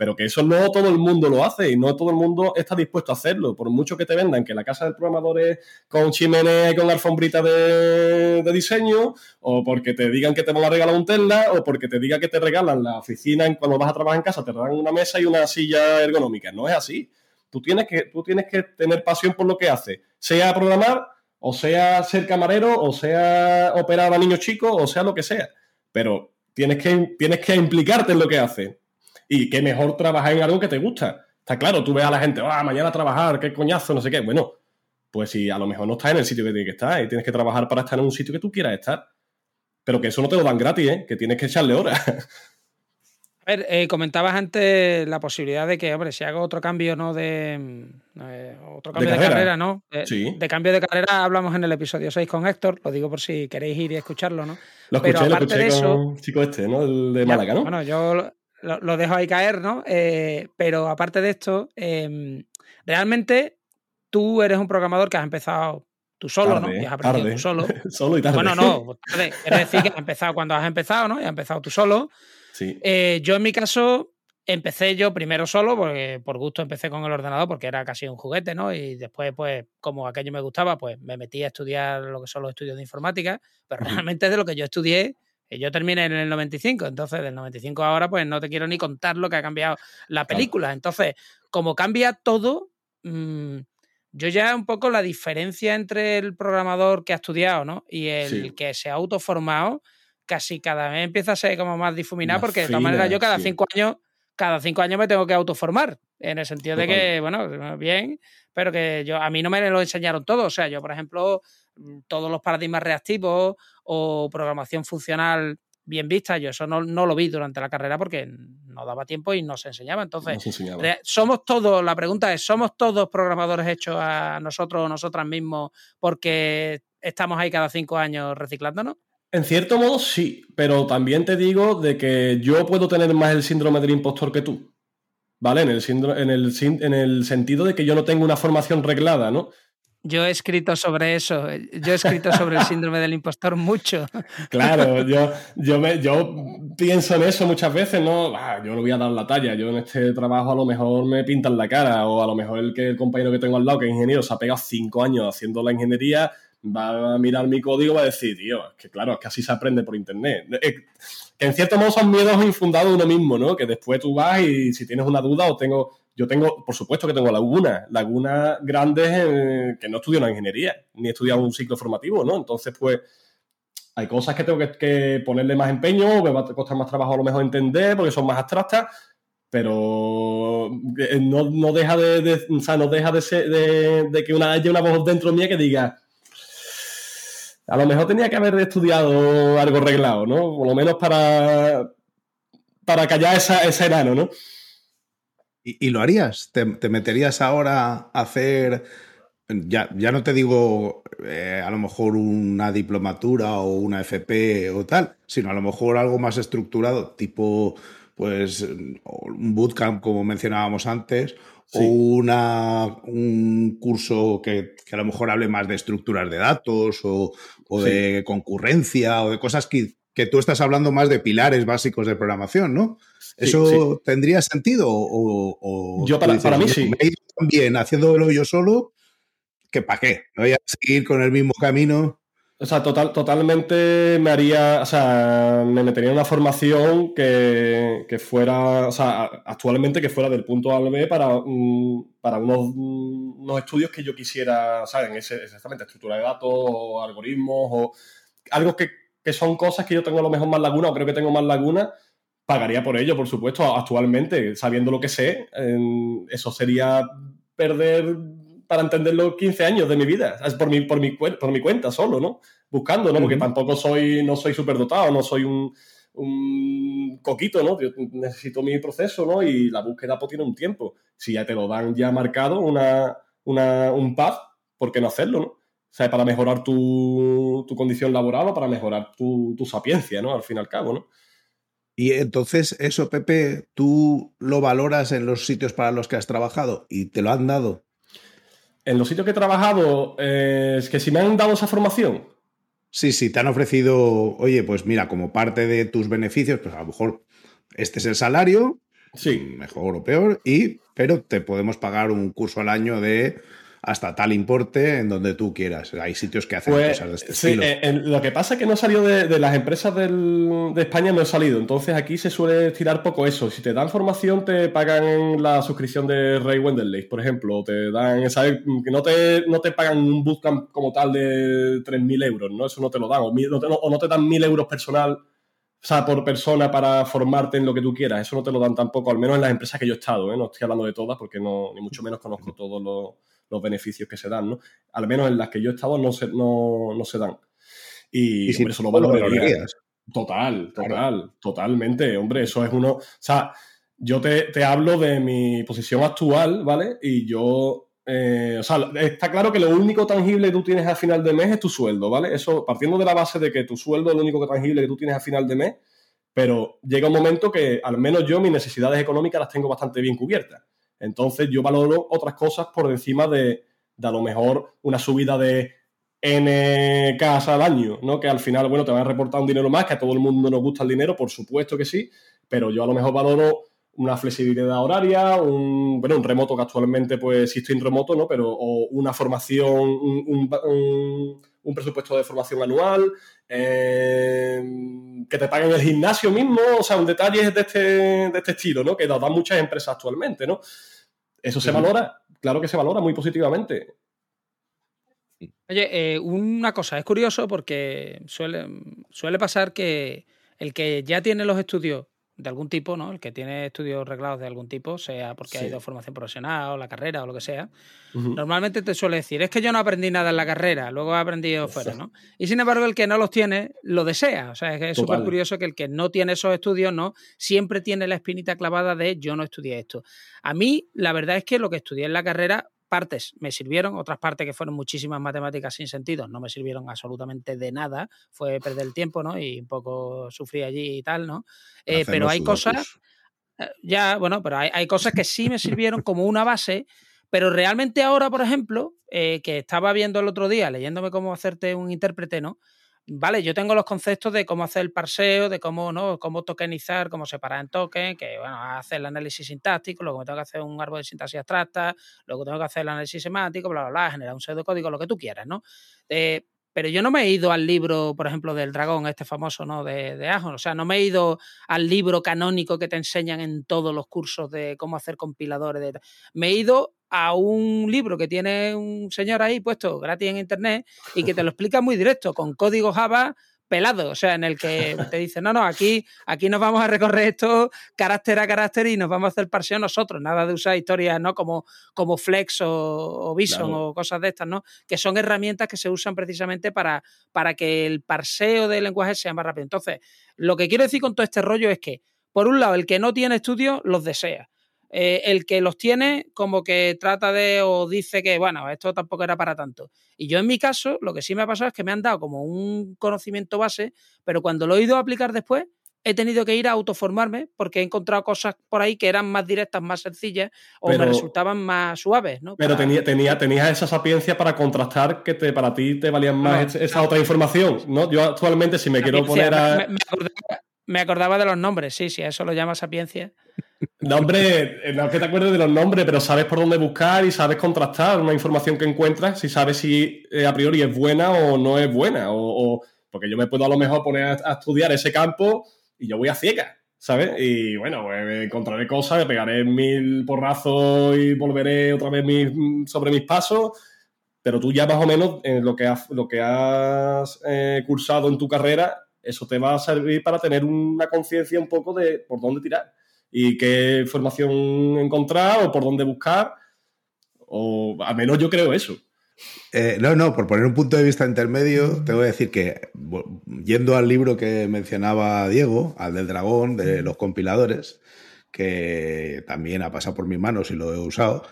Pero que eso no todo el mundo lo hace y no todo el mundo está dispuesto a hacerlo. Por mucho que te vendan que la casa del programador es con chimenea y con alfombrita de, diseño, o porque te digan que te van a regalar un Tesla, o porque te digan que te regalan la oficina cuando vas a trabajar en casa, te regalan una mesa y una silla ergonómica. No es así. Tú tienes que, tú tienes que tener pasión por lo que haces, sea programar, o sea ser camarero, o sea operar a niños chicos, o sea lo que sea. Pero tienes que, tienes que implicarte en lo que haces y qué mejor trabajar en algo que te gusta. Está claro, tú ves a la gente, ah, mañana a trabajar, qué coñazo, no sé qué. Bueno, pues si a lo mejor no estás en el sitio que tienes que estar y tienes que trabajar para estar en un sitio que tú quieras estar. Pero que eso no te lo dan gratis, ¿eh? que tienes que echarle horas. A ver, eh, comentabas antes la posibilidad de que, hombre, si hago otro cambio, ¿no? De. Mm, eh, otro cambio de, carrera, ¿no? sí. De cambio de carrera hablamos en el episodio 6 con Héctor, lo digo por si queréis ir y escucharlo, ¿no? Lo escuché, Pero aparte de eso, chico este, ¿no? El de Málaga, ¿no? Bueno, yo lo, dejo ahí caer, ¿no? Eh, pero aparte de esto, em, realmente tú eres un programador que has empezado tú solo, ¿no? Y has aprendido tú solo. solo y tarde. Bueno, no, tarde. Es decir, que has empezado cuando has empezado, ¿no? Y has empezado tú solo. Sí. Eh, yo en mi caso empecé yo primero solo, porque por gusto empecé con el ordenador, porque era casi un juguete, ¿no? Y después, pues, como aquello me gustaba, pues me metí a estudiar lo que son los estudios de informática, pero realmente de lo que yo estudié yo terminé en el 95, entonces del 95 ahora pues no te quiero ni contar lo que ha cambiado la película. Entonces, como cambia todo, mm, yo ya un poco la diferencia entre el programador que ha estudiado ¿no? y el que se ha autoformado, casi cada vez empieza a ser como más difuminado, porque de todas maneras yo cada cinco años, cada cinco años me tengo que autoformar, en el sentido de que, bueno, bien, pero que yo a mí no me lo enseñaron todo. O sea, yo, por ejemplo, mm, todos los paradigmas reactivos o programación funcional bien vista. Yo eso no, lo vi durante la carrera porque no daba tiempo y no se enseñaba. Entonces, somos todos, la pregunta es, ¿somos todos programadores hechos a nosotros o nosotras mismos porque estamos ahí cada cinco años reciclándonos? En cierto modo sí, pero también te digo de que yo puedo tener más el síndrome del impostor que tú. ¿Vale? En el, en el, en el sentido de que yo no tengo una formación reglada, ¿no? Yo he escrito sobre eso, yo he escrito sobre el síndrome del impostor mucho. Claro, yo, yo, me, yo pienso en eso muchas veces, ¿no? Ah, yo no voy a dar la talla, yo en este trabajo a lo mejor me pintan la cara, o a lo mejor el, que, el compañero que tengo al lado, que es ingeniero, se ha pegado cinco años haciendo la ingeniería, va a mirar mi código y va a decir, tío, es que claro, es que así se aprende por internet. Que en cierto modo son miedos infundados uno mismo, ¿no? Que después tú vas y si tienes una duda o tengo, yo tengo, por supuesto que tengo lagunas, lagunas grandes que no estudio una ingeniería, ni he estudiado un ciclo formativo, ¿no? Entonces, pues, hay cosas que tengo que, ponerle más empeño, me va a costar más trabajo a lo mejor entender porque son más abstractas, pero eh, no, deja de, o sea, no deja de, ser, de, que una, haya una voz dentro mía que diga, a lo mejor tenía que haber estudiado algo arreglado, ¿no? Por lo menos para, para callar esa, ese enano, ¿no? ¿Y, lo harías? ¿Te, meterías ahora a hacer, ya, ya no te digo eh, a lo mejor una diplomatura o una FP o tal, sino a lo mejor algo más estructurado, tipo pues un bootcamp como mencionábamos antes, o una, un curso que, a lo mejor hable más de estructuras de datos o, de concurrencia o de cosas que, que, tú estás hablando más de pilares básicos de programación, ¿no? ¿Eso tendría sentido? O, yo para, para mí sí. Me también haciéndolo yo solo, que para qué, me voy a seguir con el mismo camino. O sea, total, totalmente me haría, o sea, me metería en una formación que, fuera, o sea, actualmente que fuera del punto A al B para, para unos, unos, estudios que yo quisiera, ¿saben? Ese, exactamente, estructura de datos o algoritmos o algo que, que, son cosas que yo tengo lo mejor más laguna o creo que tengo más laguna, pagaría por ello, por supuesto, actualmente, sabiendo lo que sé, eso sería perder para entenderlo 15 años de mi vida, es por mi, por mi, por mi cuenta solo, ¿no? Buscando, ¿no? Porque tampoco soy, no soy superdotado, no soy un, un coquito, ¿no? Yo necesito mi proceso, ¿no? Y la búsqueda pues tiene un tiempo. Si ya te lo dan ya marcado, una, una, un path, ¿por qué no hacerlo, no? O sea, para mejorar tu, tu condición laboral o para mejorar tu, tu, sapiencia, ¿no? Al fin y al cabo, ¿no? Y entonces, eso, Pepe, tú lo valoras en los sitios para los que has trabajado y te lo han dado en los sitios que he trabajado, eh, es que si me han dado esa formación. Sí, sí, te han ofrecido, oye, pues mira, como parte de tus beneficios, pues a lo mejor este es el salario, sí. mejor o peor, y, pero te podemos pagar un curso al año de hasta tal importe en donde tú quieras. Hay sitios que hacen pues, cosas de este estilo. Eh, lo que pasa es que no salió de, de las empresas de España, no he salido. Entonces aquí se suele tirar poco eso. Si te dan formación, te pagan la suscripción de Ray Wenderley, por ejemplo. O te dan, ¿sabes? Que no te, no te pagan un bootcamp como tal de 3.000 euros, ¿no? Eso no te lo dan. O, no te, dan 1.000 euros personal. O sea, por persona para formarte en lo que tú quieras. Eso no te lo dan tampoco, al menos en las empresas que yo he estado, ¿eh? No estoy hablando de todas porque no, ni mucho menos conozco todos los los beneficios que se dan, ¿no? Al menos en las que yo he estado no se, no, se dan. Y, ¿Y eso lo valoraría. Total, total, totalmente. Hombre, eso es uno. O sea, yo te, te, hablo de mi posición actual, ¿vale? Y yo. Eh, o sea, está claro que lo único tangible que tú tienes al final de mes es tu sueldo, ¿vale? Eso partiendo de la base de que tu sueldo es lo único tangible que tú tienes al final de mes, pero llega un momento que al menos yo mis necesidades económicas las tengo bastante bien cubiertas. Entonces yo valoro otras cosas por encima de, a lo mejor una subida de N casa al año, ¿no? Que al final, bueno, te van a reportar un dinero más, que a todo el mundo nos gusta el dinero, por supuesto que sí, pero yo a lo mejor valoro una flexibilidad horaria, un, bueno, un remoto que actualmente pues sí estoy en remoto, ¿no? Pero o una formación, un, presupuesto de formación anual, eh, que te paguen el gimnasio mismo, o sea, un detalle de este, de este estilo, ¿no? Que nos dan muchas empresas actualmente, ¿no? ¿Eso se valora? Claro que se valora muy positivamente. Oye, eh, una cosa, es curioso porque suele, suele pasar que el que ya tiene los estudios de algún tipo, ¿no? El que tiene estudios reglados de algún tipo, sea porque ha ido a formación profesional o la carrera o lo que sea, normalmente te suele decir, es que yo no aprendí nada en la carrera, luego he aprendido fuera, ¿no? Y sin embargo, el que no los tiene, lo desea. O sea, es súper curioso que el que no tiene esos estudios, ¿no? Siempre tiene la espinita clavada de yo no estudié esto. A mí, la verdad es que lo que estudié en la carrera partes me sirvieron, otras partes que fueron muchísimas matemáticas sin sentido no me sirvieron absolutamente de nada, fue perder el tiempo, ¿no? Y un poco sufrí allí y tal, ¿no? Eh, pero hay cosas, eh, ya, bueno, pero hay, cosas que sí me sirvieron como una base, pero realmente ahora, por ejemplo, eh, que estaba viendo el otro día, leyéndome cómo hacerte un intérprete, ¿no? Vale, yo tengo los conceptos de cómo hacer el parseo, de cómo, ¿no? cómo tokenizar, cómo separar en token, que bueno, hacer el análisis sintáctico, luego tengo que hacer un árbol de sintaxis abstracta, luego tengo que hacer el análisis semántico, bla, bla, bla, generar un pseudocódigo, lo que tú quieras, ¿no? Eh, pero yo no me he ido al libro, por ejemplo, del dragón, este famoso, ¿no? De, de Ajon. O sea, no me he ido al libro canónico que te enseñan en todos los cursos de cómo hacer compiladores. De... Me he ido a un libro que tiene un señor ahí puesto gratis en internet y que te lo explica muy directo, con código Java pelado, o sea, en el que te dice, no, no, aquí, aquí nos vamos a recorrer esto carácter a carácter y nos vamos a hacer parseo nosotros, nada de usar historias, ¿no? Como, como Flex o, Bison o cosas de estas, ¿no? Que son herramientas que se usan precisamente para, para que el parseo del lenguaje sea más rápido. Entonces, lo que quiero decir con todo este rollo es que, por un lado, el que no tiene estudios los desea. Eh, el que los tiene como que trata de o dice que, bueno, esto tampoco era para tanto. Y yo en mi caso, lo que sí me ha pasado es que me han dado como un conocimiento base, pero cuando lo he ido a aplicar después, he tenido que ir a autoformarme porque he encontrado cosas por ahí que eran más directas, más sencillas o me resultaban más suaves. ¿no? Pero tenía, tenía, tenías esa sapiencia para contrastar que te, para ti te valían más esa otra información. ¿no? Yo actualmente, si me quiero poner a. Me, acordaba, de los nombres, sí, sí, eso lo llama sapiencia. Nombre, no es que te acuerdes de los nombres, pero sabes por dónde buscar y sabes contrastar una información que encuentras, si sabes si eh, a priori es buena o no es buena. O, porque yo me puedo a lo mejor poner a, estudiar ese campo y yo voy a ciega, ¿sabes? Y bueno, pues encontraré cosas, me pegaré mil porrazos y volveré otra vez sobre mis pasos. Pero tú ya más o menos en lo que has, lo que has eh, cursado en tu carrera, eso te va a servir para tener una conciencia un poco de por dónde tirar y qué información encontrar o por dónde buscar. O al menos yo creo eso. Eh, no, no, por poner un punto de vista intermedio, tengo que decir que, yendo al libro que mencionaba Diego, al del dragón, de los compiladores, que también ha pasado por mis manos y lo he usado,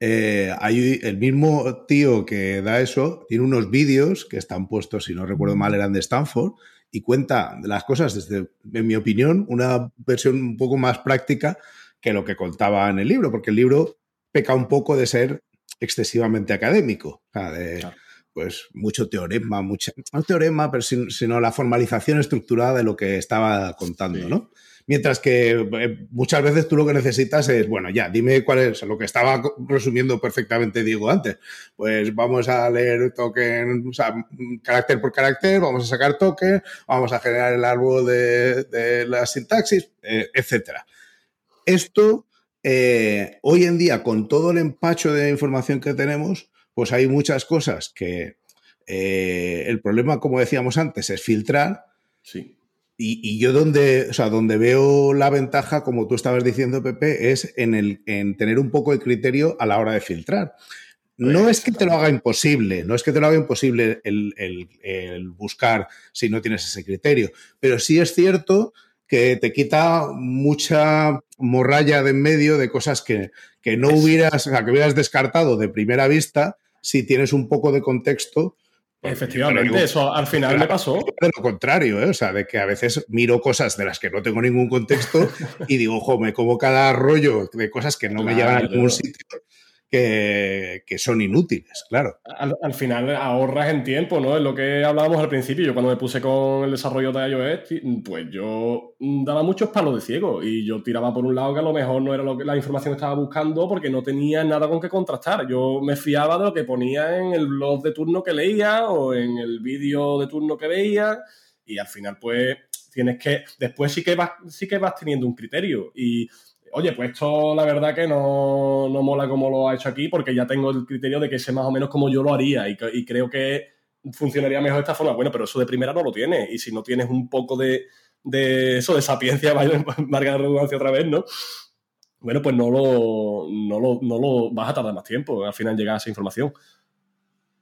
eh, hay el mismo tío que da eso, tiene unos vídeos que están puestos, si no recuerdo mal, eran de Stanford, y cuenta las cosas desde, en mi opinión, una versión un poco más práctica que lo que contaba en el libro, porque el libro peca un poco de ser excesivamente académico, pues mucho teorema, mucha, no teorema, pero sino la formalización estructurada de lo que estaba contando, ¿no? Mientras que eh, muchas veces tú lo que necesitas es, bueno, ya, dime cuál es lo que estaba resumiendo perfectamente Diego antes. Pues vamos a leer token, o sea, carácter por carácter, vamos a sacar token, vamos a generar el árbol de, la sintaxis, eh, etcétera. Esto, eh, hoy en día, con todo el empacho de información que tenemos, pues hay muchas cosas que el problema, como decíamos antes, es filtrar. Sí. Y, yo donde, o sea, donde veo la ventaja, como tú estabas diciendo, Pepe, es en, el, en tener un poco de criterio a la hora de filtrar. No es que te lo haga imposible, no es que te lo haga imposible el, buscar si no tienes ese criterio, pero sí es cierto que te quita mucha morralla de en medio de cosas que, que no hubieras, o sea, que hubieras descartado de primera vista si tienes un poco de contexto Efectivamente, eso al final me pasó. De lo contrario, ¿eh? o sea, de que a veces miro cosas de las que no tengo ningún contexto y digo, ojo, me como cada rollo de cosas que no me llevan a ningún sitio que, son inútiles, claro. Al, final ahorras en tiempo, ¿no? Es lo que hablábamos al principio. Yo cuando me puse con el desarrollo de iOS, pues yo daba muchos palos de ciego y yo tiraba por un lado que a lo mejor no era lo que, la información que estaba buscando porque no tenía nada con que contrastar. Yo me fiaba de lo que ponía en el blog de turno que leía o en el vídeo de turno que veía y al final pues tienes que, después sí que vas, sí que vas teniendo un criterio y oye, pues esto la verdad que no, mola como lo ha hecho aquí porque ya tengo el criterio de que sé más o menos como yo lo haría y, creo que funcionaría mejor de esta forma. Bueno, pero eso de primera no lo tienes y si no tienes un poco de, de eso, de sapiencia, marca de redundancia otra vez, ¿no? Bueno, pues no lo, no lo, no lo vas a tardar más tiempo al final llegar a esa información.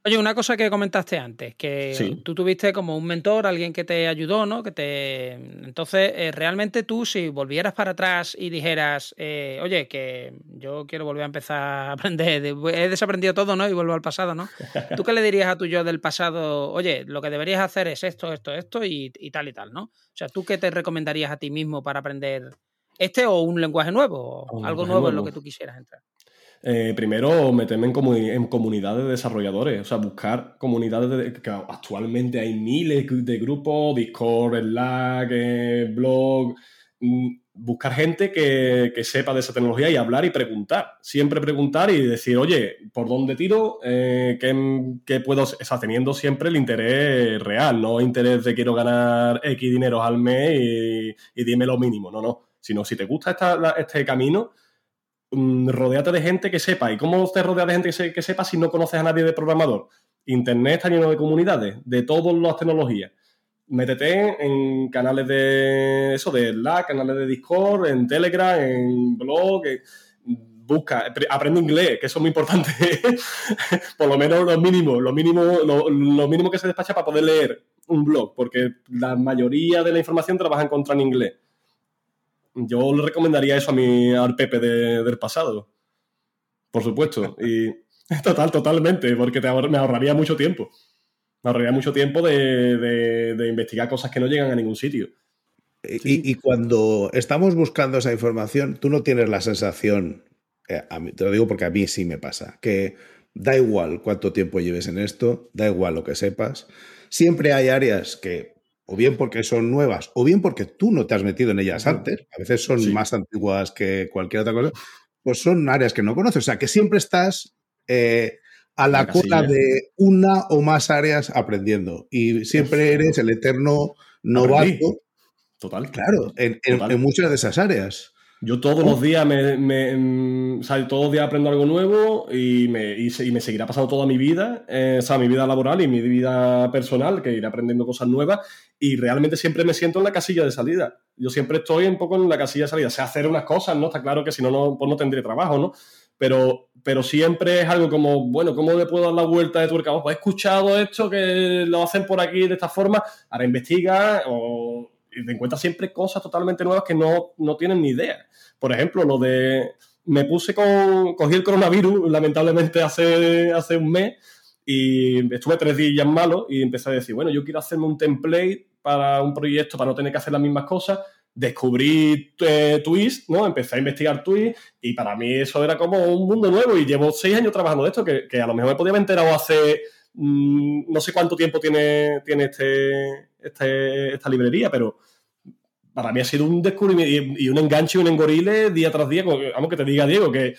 Oye, una cosa que comentaste antes, que tú tuviste como un mentor, alguien que te ayudó, ¿no? Que te. Entonces, eh, realmente tú, si volvieras para atrás y dijeras, eh, oye, que yo quiero volver a empezar a aprender, he desaprendido todo, ¿no? Y vuelvo al pasado, ¿no? ¿Tú qué le dirías a tu yo del pasado? Oye, lo que deberías hacer es esto, esto, esto y, tal y tal, ¿no? O sea, ¿tú qué te recomendarías a ti mismo para aprender este o un lenguaje nuevo? O algo nuevo en lo que tú quisieras entrar. Eh, primero, meterme en, comunidades de desarrolladores, o sea, buscar comunidades de, que actualmente hay miles de grupos, Discord, Slack, eh, blog, mm, buscar gente que, sepa de esa tecnología y hablar y preguntar. Siempre preguntar y decir, oye, ¿por dónde tiro? Eh, ¿qué, puedo...? O sea, teniendo siempre el interés real, no interés de quiero ganar X dinero al mes y, dime lo mínimo, no, no. Sino si te gusta este camino, Mm, rodeate de gente que sepa. ¿Y cómo te rodeas de gente que, sepa si no conoces a nadie de programador? Internet está lleno de comunidades, de todas las tecnologías. Métete en canales de eso, de Slack, canales de Discord, en Telegram, en blog. Busca, aprende inglés, que eso es muy importante. Por lo menos lo mínimo, lo mínimo, lo, mínimo que se despacha para poder leer un blog, porque la mayoría de la información te la vas a encontrar en inglés yo le recomendaría eso a mi al Pepe del pasado. Por supuesto. Y total, totalmente, porque te me ahorraría mucho tiempo. Me ahorraría mucho tiempo de, investigar cosas que no llegan a ningún sitio. Y, cuando estamos buscando esa información, tú no tienes la sensación, eh, te lo digo porque a mí sí me pasa, que da igual cuánto tiempo lleves en esto, da igual lo que sepas, siempre hay áreas que o bien porque son nuevas, o bien porque tú no te has metido en ellas antes, a veces son más antiguas que cualquier otra cosa, pues son áreas que no conoces. O sea, que siempre estás eh, a la, cola de una o más áreas aprendiendo y siempre eres el eterno novato. Total. Claro, en, muchas de esas áreas. Yo todos los días me, mm, todos los días aprendo algo nuevo y me, y, me seguirá pasando toda mi vida, eh, o sea, mi vida laboral y mi vida personal, que iré aprendiendo cosas nuevas y realmente siempre me siento en la casilla de salida. Yo siempre estoy un poco en la casilla de salida. Sé hacer unas cosas, ¿no? Está claro que si no, no, pues no tendré trabajo, ¿no? Pero, pero siempre es algo como, bueno, ¿cómo le puedo dar la vuelta de tuerca? Pues he escuchado esto, que lo hacen por aquí de esta forma, ahora investiga o y te encuentras siempre cosas totalmente nuevas que no, no tienen ni idea. Por ejemplo, lo de... Me puse con... Cogí el coronavirus, lamentablemente, hace, hace un mes y estuve tres días malo y empecé a decir, bueno, yo quiero hacerme un template para un proyecto para no tener que hacer las mismas cosas. Descubrí eh, Twist, ¿no? Empecé a investigar Twist y para mí eso era como un mundo nuevo y llevo seis años trabajando de esto que, que a lo mejor me podía haber enterado hace mm, no sé cuánto tiempo tiene, tiene este, este, esta librería, pero para mí ha sido un descubrimiento y, un enganche y un engorile día tras día. Vamos, que te diga Diego que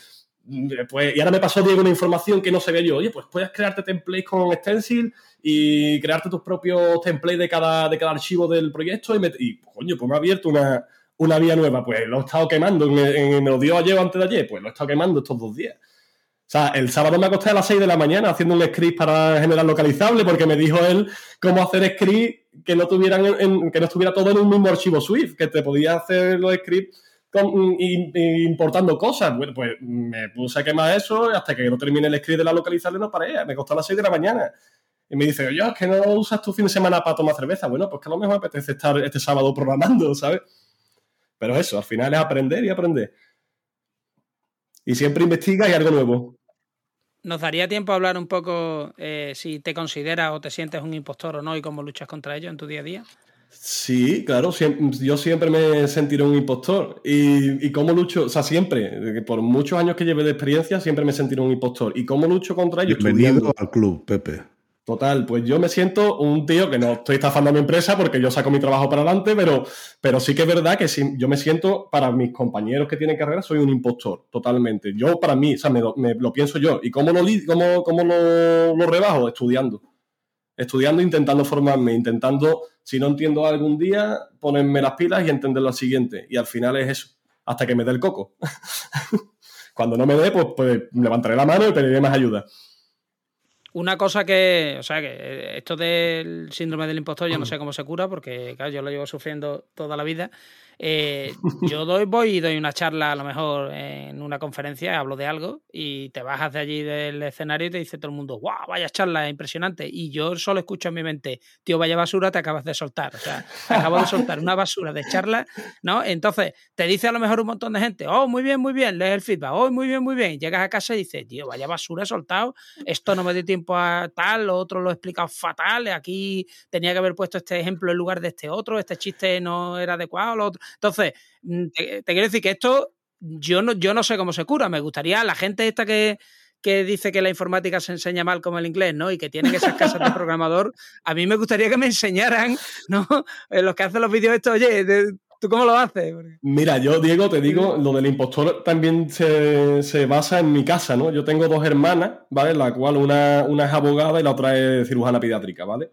pues, y ahora me pasó Diego una información que no sabía yo. Oye, pues puedes crearte templates con Stencil y crearte tus propios templates de cada, de cada archivo del proyecto. Y, me, coño, pues me ha abierto una, una vía nueva. Pues lo he estado quemando. Me, me lo dio ayer o antes de ayer. Pues lo he estado quemando estos dos días. O sea, el sábado me acosté a las 6 de la mañana haciendo un script para generar localizable porque me dijo él cómo hacer script que no tuvieran que no estuviera todo en un mismo archivo Swift, que te podía hacer los scripts importando cosas. Bueno, pues me puse a quemar eso hasta que no termine el script de la localizable no paré. Me costó a las 6 de la mañana. Y me dice, oye, es que no usas tu fin de semana para tomar cerveza. Bueno, pues que a lo mejor me apetece estar este sábado programando, ¿sabes? Pero eso, al final es aprender y aprender. Y siempre investiga y algo nuevo. ¿Nos daría tiempo a hablar un poco eh, si te consideras o te sientes un impostor o no y cómo luchas contra ello en tu día a día? Sí, claro, yo siempre me sentiré un impostor. ¿Y, y cómo lucho? O sea, siempre, por muchos años que lleve de experiencia, siempre me sentiré un impostor. ¿Y cómo lucho contra ello? Bienvenido al club, Pepe. Total, pues yo me siento un tío que no estoy estafando a mi empresa porque yo saco mi trabajo para adelante, pero, pero sí que es verdad que si, yo me siento, para mis compañeros que tienen carrera, soy un impostor, totalmente. Yo, para mí, o sea, me, lo pienso yo. ¿Y cómo lo, cómo, cómo lo, lo rebajo? Estudiando. Estudiando, intentando formarme, intentando, si no entiendo algún día, ponerme las pilas y entender lo siguiente. Y al final es eso, hasta que me dé el coco. Cuando no me dé, pues, pues levantaré la mano y pediré más ayuda. Una cosa que, o sea, que esto del síndrome del impostor yo no sé cómo se cura porque, claro, yo lo llevo sufriendo toda la vida eh, yo doy, voy y doy una charla a lo mejor en una conferencia, hablo de algo y te bajas de allí del escenario y te dice todo el mundo, wow, vaya charla, impresionante. Y yo solo escucho en mi mente, tío, vaya basura, te acabas de soltar. O sea, acabo de soltar una basura de charla, ¿no? Entonces, te dice a lo mejor un montón de gente, oh, muy bien, muy bien, lees el feedback, oh, muy bien, muy bien. Llegas a casa y dices, tío, vaya basura soltado, esto no me dio tiempo a tal, lo otro lo he explicado fatal, aquí tenía que haber puesto este ejemplo en lugar de este otro, este chiste no era adecuado, lo otro. Entonces, mm, te, quiero decir que esto yo no, yo no sé cómo se cura. Me gustaría la gente esta que, que dice que la informática se enseña mal como el inglés, ¿no? Y que tiene que esas casas de programador, a mí me gustaría que me enseñaran, ¿no? Los que hacen los vídeos estos, oye, ¿tú cómo lo haces? Mira, yo, Diego, te digo, lo del impostor también se, se, basa en mi casa, ¿no? Yo tengo dos hermanas, ¿vale? La cual una, una es abogada y la otra es cirujana pediátrica, ¿vale?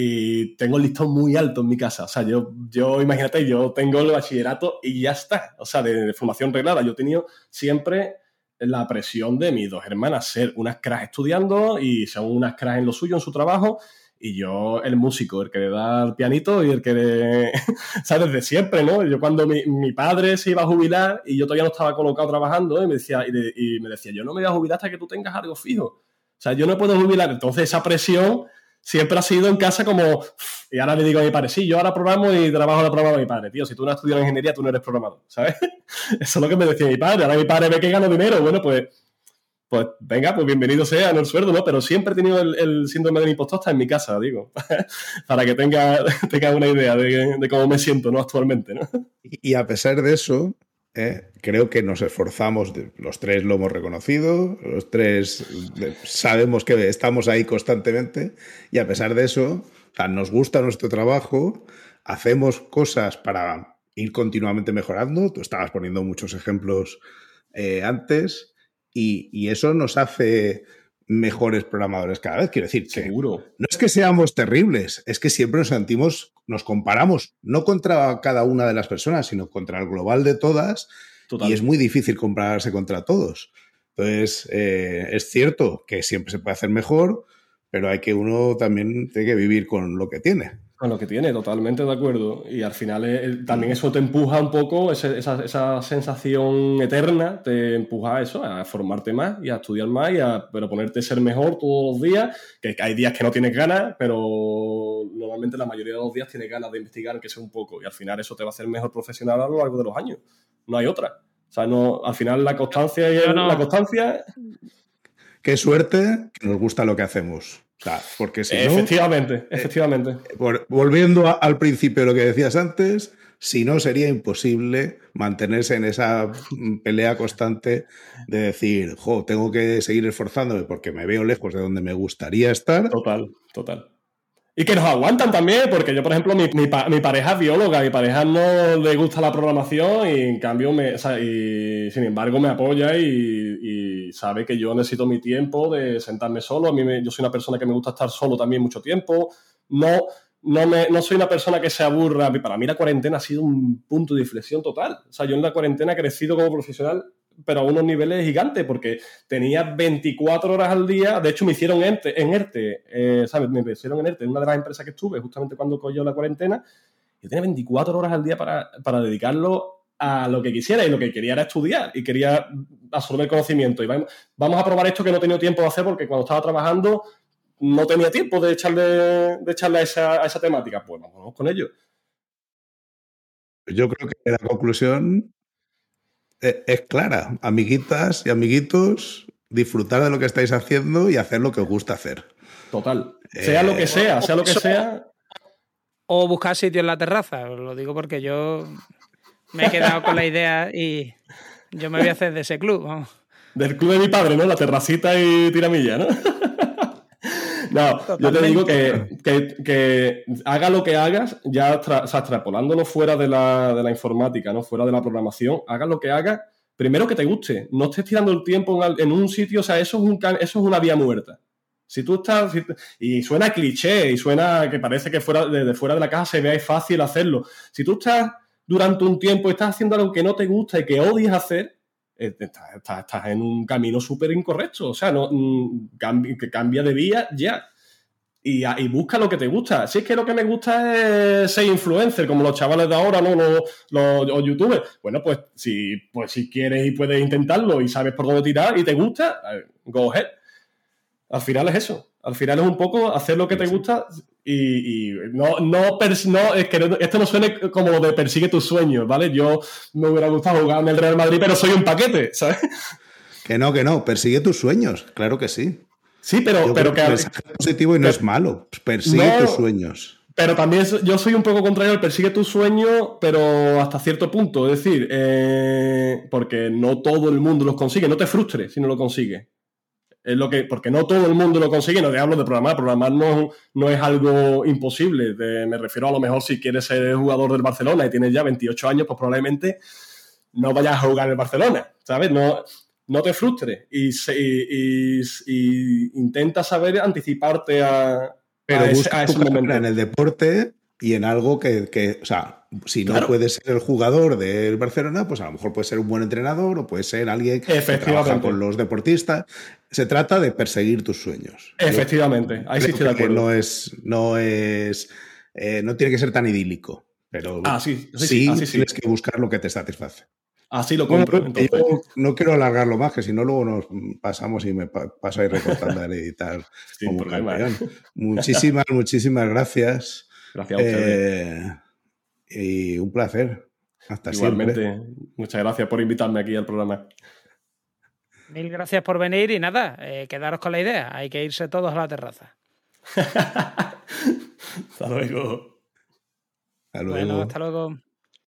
Y tengo el listón muy alto en mi casa. O sea, yo, yo imagínate, yo tengo el bachillerato y ya está. O sea, de, formación reglada. Yo he tenido siempre la presión de mis dos hermanas ser unas cracks estudiando y son unas cracks en lo suyo, en su trabajo. Y yo, el músico, el que le da el pianito y el que le... ¿Sabes? Desde siempre, ¿no? Yo cuando mi, mi, padre se iba a jubilar y yo todavía no estaba colocado trabajando y me, decía, y, y me decía, yo no me voy a jubilar hasta que tú tengas algo fijo. O sea, yo no puedo jubilar. Entonces esa presión siempre ha sido en casa como, y ahora le digo a mi padre, sí, yo ahora programo y trabajo la programa de mi padre, tío, si tú no has estudiado ingeniería, tú no eres programador, ¿sabes? Eso es lo que me decía mi padre, ahora mi padre ve que gano dinero, bueno, pues, pues venga, pues bienvenido sea, no el sueldo, ¿no? Pero siempre he tenido el, síndrome del impostor en mi casa, digo, para que tenga, tenga una idea de, de, cómo me siento, ¿no? Actualmente, ¿no? Y a pesar de eso, ¿eh? creo que nos esforzamos, los tres lo hemos reconocido, los tres sabemos que estamos ahí constantemente y a pesar de eso, nos gusta nuestro trabajo, hacemos cosas para ir continuamente mejorando, tú estabas poniendo muchos ejemplos eh, antes y, y, eso nos hace mejores programadores cada vez. Quiero decir, seguro. No es que seamos terribles, es que siempre nos sentimos, nos comparamos, no contra cada una de las personas, sino contra el global de todas. Y es muy difícil compararse contra todos. Entonces, eh, es cierto que siempre se puede hacer mejor, pero hay que uno también tiene que vivir con lo que tiene. Con lo que tiene, totalmente de acuerdo. Y al final eh, también eso te empuja un poco, esa, sensación eterna te empuja a eso, a formarte más y a estudiar más, y a pero ponerte a ser mejor todos los días, que hay días que no tienes ganas, pero normalmente la mayoría de los días tienes ganas de investigar, que sea un poco, y al final eso te va a hacer mejor profesional a lo largo de los años. No hay otra. O sea, no, al final la constancia y la constancia... Qué suerte que nos gusta lo que hacemos porque si efectivamente, eh, efectivamente. volviendo al principio de lo que decías antes, si no sería imposible mantenerse en esa pelea constante de decir, jo, tengo que seguir esforzándome porque me veo lejos de donde me gustaría estar. Total, total. Y que nos aguantan también, porque yo, por ejemplo, mi, mi, pareja es bióloga, mi pareja no le gusta la programación y en cambio, me, y sin embargo, me apoya y, sabe que yo necesito mi tiempo de sentarme solo. A mí yo soy una persona que me gusta estar solo también mucho tiempo. No, no, me, no soy una persona que se aburra. Para mí la cuarentena ha sido un punto de inflexión total. O sea, yo en la cuarentena he crecido como profesional pero a unos niveles gigantes, porque tenía 24 horas al día, de hecho me hicieron en ERTE, eh, ¿sabes? Me hicieron en ERTE en una de las empresas que estuve justamente cuando cogió la cuarentena, yo tenía 24 horas al día para, para dedicarlo a lo que quisiera y lo que quería era estudiar y quería absorber conocimiento. Y vamos a probar esto que no he tenido tiempo de hacer porque cuando estaba trabajando no tenía tiempo de echarle, de echarle a, esa, a esa temática. Pues vamos con ello. Yo creo que la conclusión es clara. Amiguitas y amiguitos, disfrutar de lo que estáis haciendo y hacer lo que os gusta hacer. Total. Sea lo que eh, sea, sea lo que sea. O buscar sitio en la terraza. lo digo porque yo me he quedado con la idea y yo me voy a hacer de ese club. Del club de mi padre, ¿no? La terracita y tiramilla, ¿no? No, yo te digo que, haga lo que hagas, ya extrapolándolo fuera de la, informática, ¿no? fuera de la programación, haga lo que hagas, primero que te guste, no estés tirando el tiempo en, un sitio, o sea, eso es, un, eso es una vía muerta. Si tú estás, y suena cliché, y suena que parece que fuera, desde fuera de la casa se vea fácil hacerlo. Si tú estás durante un tiempo, estás haciendo algo que no te gusta y que odias hacer, eh, estás, en un camino súper incorrecto. O sea, no, mm, que cambia de vía ya. Y, busca lo que te gusta. Si es que lo que me gusta es ser influencer, como los chavales de ahora, ¿no? Los, los, youtubers. Bueno, pues si, pues si quieres y puedes intentarlo y sabes por dónde tirar y te gusta, eh, go ahead. Al final es eso. Al final es un poco hacer lo que te gusta y, no, no, no, es que esto no suene como lo de persigue tus sueños, ¿vale? Yo me hubiera gustado jugar en el Real Madrid, pero soy un paquete, ¿sabes? Que no, que no, persigue tus sueños, claro que sí. Sí, pero, pero que, es positivo y no es malo. Persigue tus sueños. Pero también yo soy un poco contrario al persigue tus sueños, pero hasta cierto punto. Es decir, eh, porque no todo el mundo los consigue. No te frustres si no lo consigue. Es lo que, porque no todo el mundo lo consigue, no te hablo de programar, programar no, no es algo imposible. me refiero a lo mejor si quieres ser jugador del Barcelona y tienes ya 28 años, pues probablemente no vayas a jugar en el Barcelona, ¿sabes? No, no te frustres y, intenta saber anticiparte a, Pero busca ese, momento. En el deporte y en algo que, o sea, si no puedes ser el jugador del Barcelona, pues a lo mejor puede ser un buen entrenador o puede ser alguien que trabaja con los deportistas. Se trata de perseguir tus sueños. Efectivamente, ahí sí estoy de acuerdo. No es, no es, eh, no tiene que ser tan idílico, pero ah, sí, sí, tienes que buscar lo que te satisface. Así lo compro. no quiero alargarlo más, que si no, luego nos pasamos y me paso ahí recortando a editar. Sin problema. Muchísimas, muchísimas gracias. Gracias a ustedes. Eh, y un placer. Hasta Igualmente. Muchas gracias por invitarme aquí al programa. Mil gracias por venir y nada, eh, quedaros con la idea. Hay que irse todos a la terraza. hasta luego. Hasta luego. hasta luego.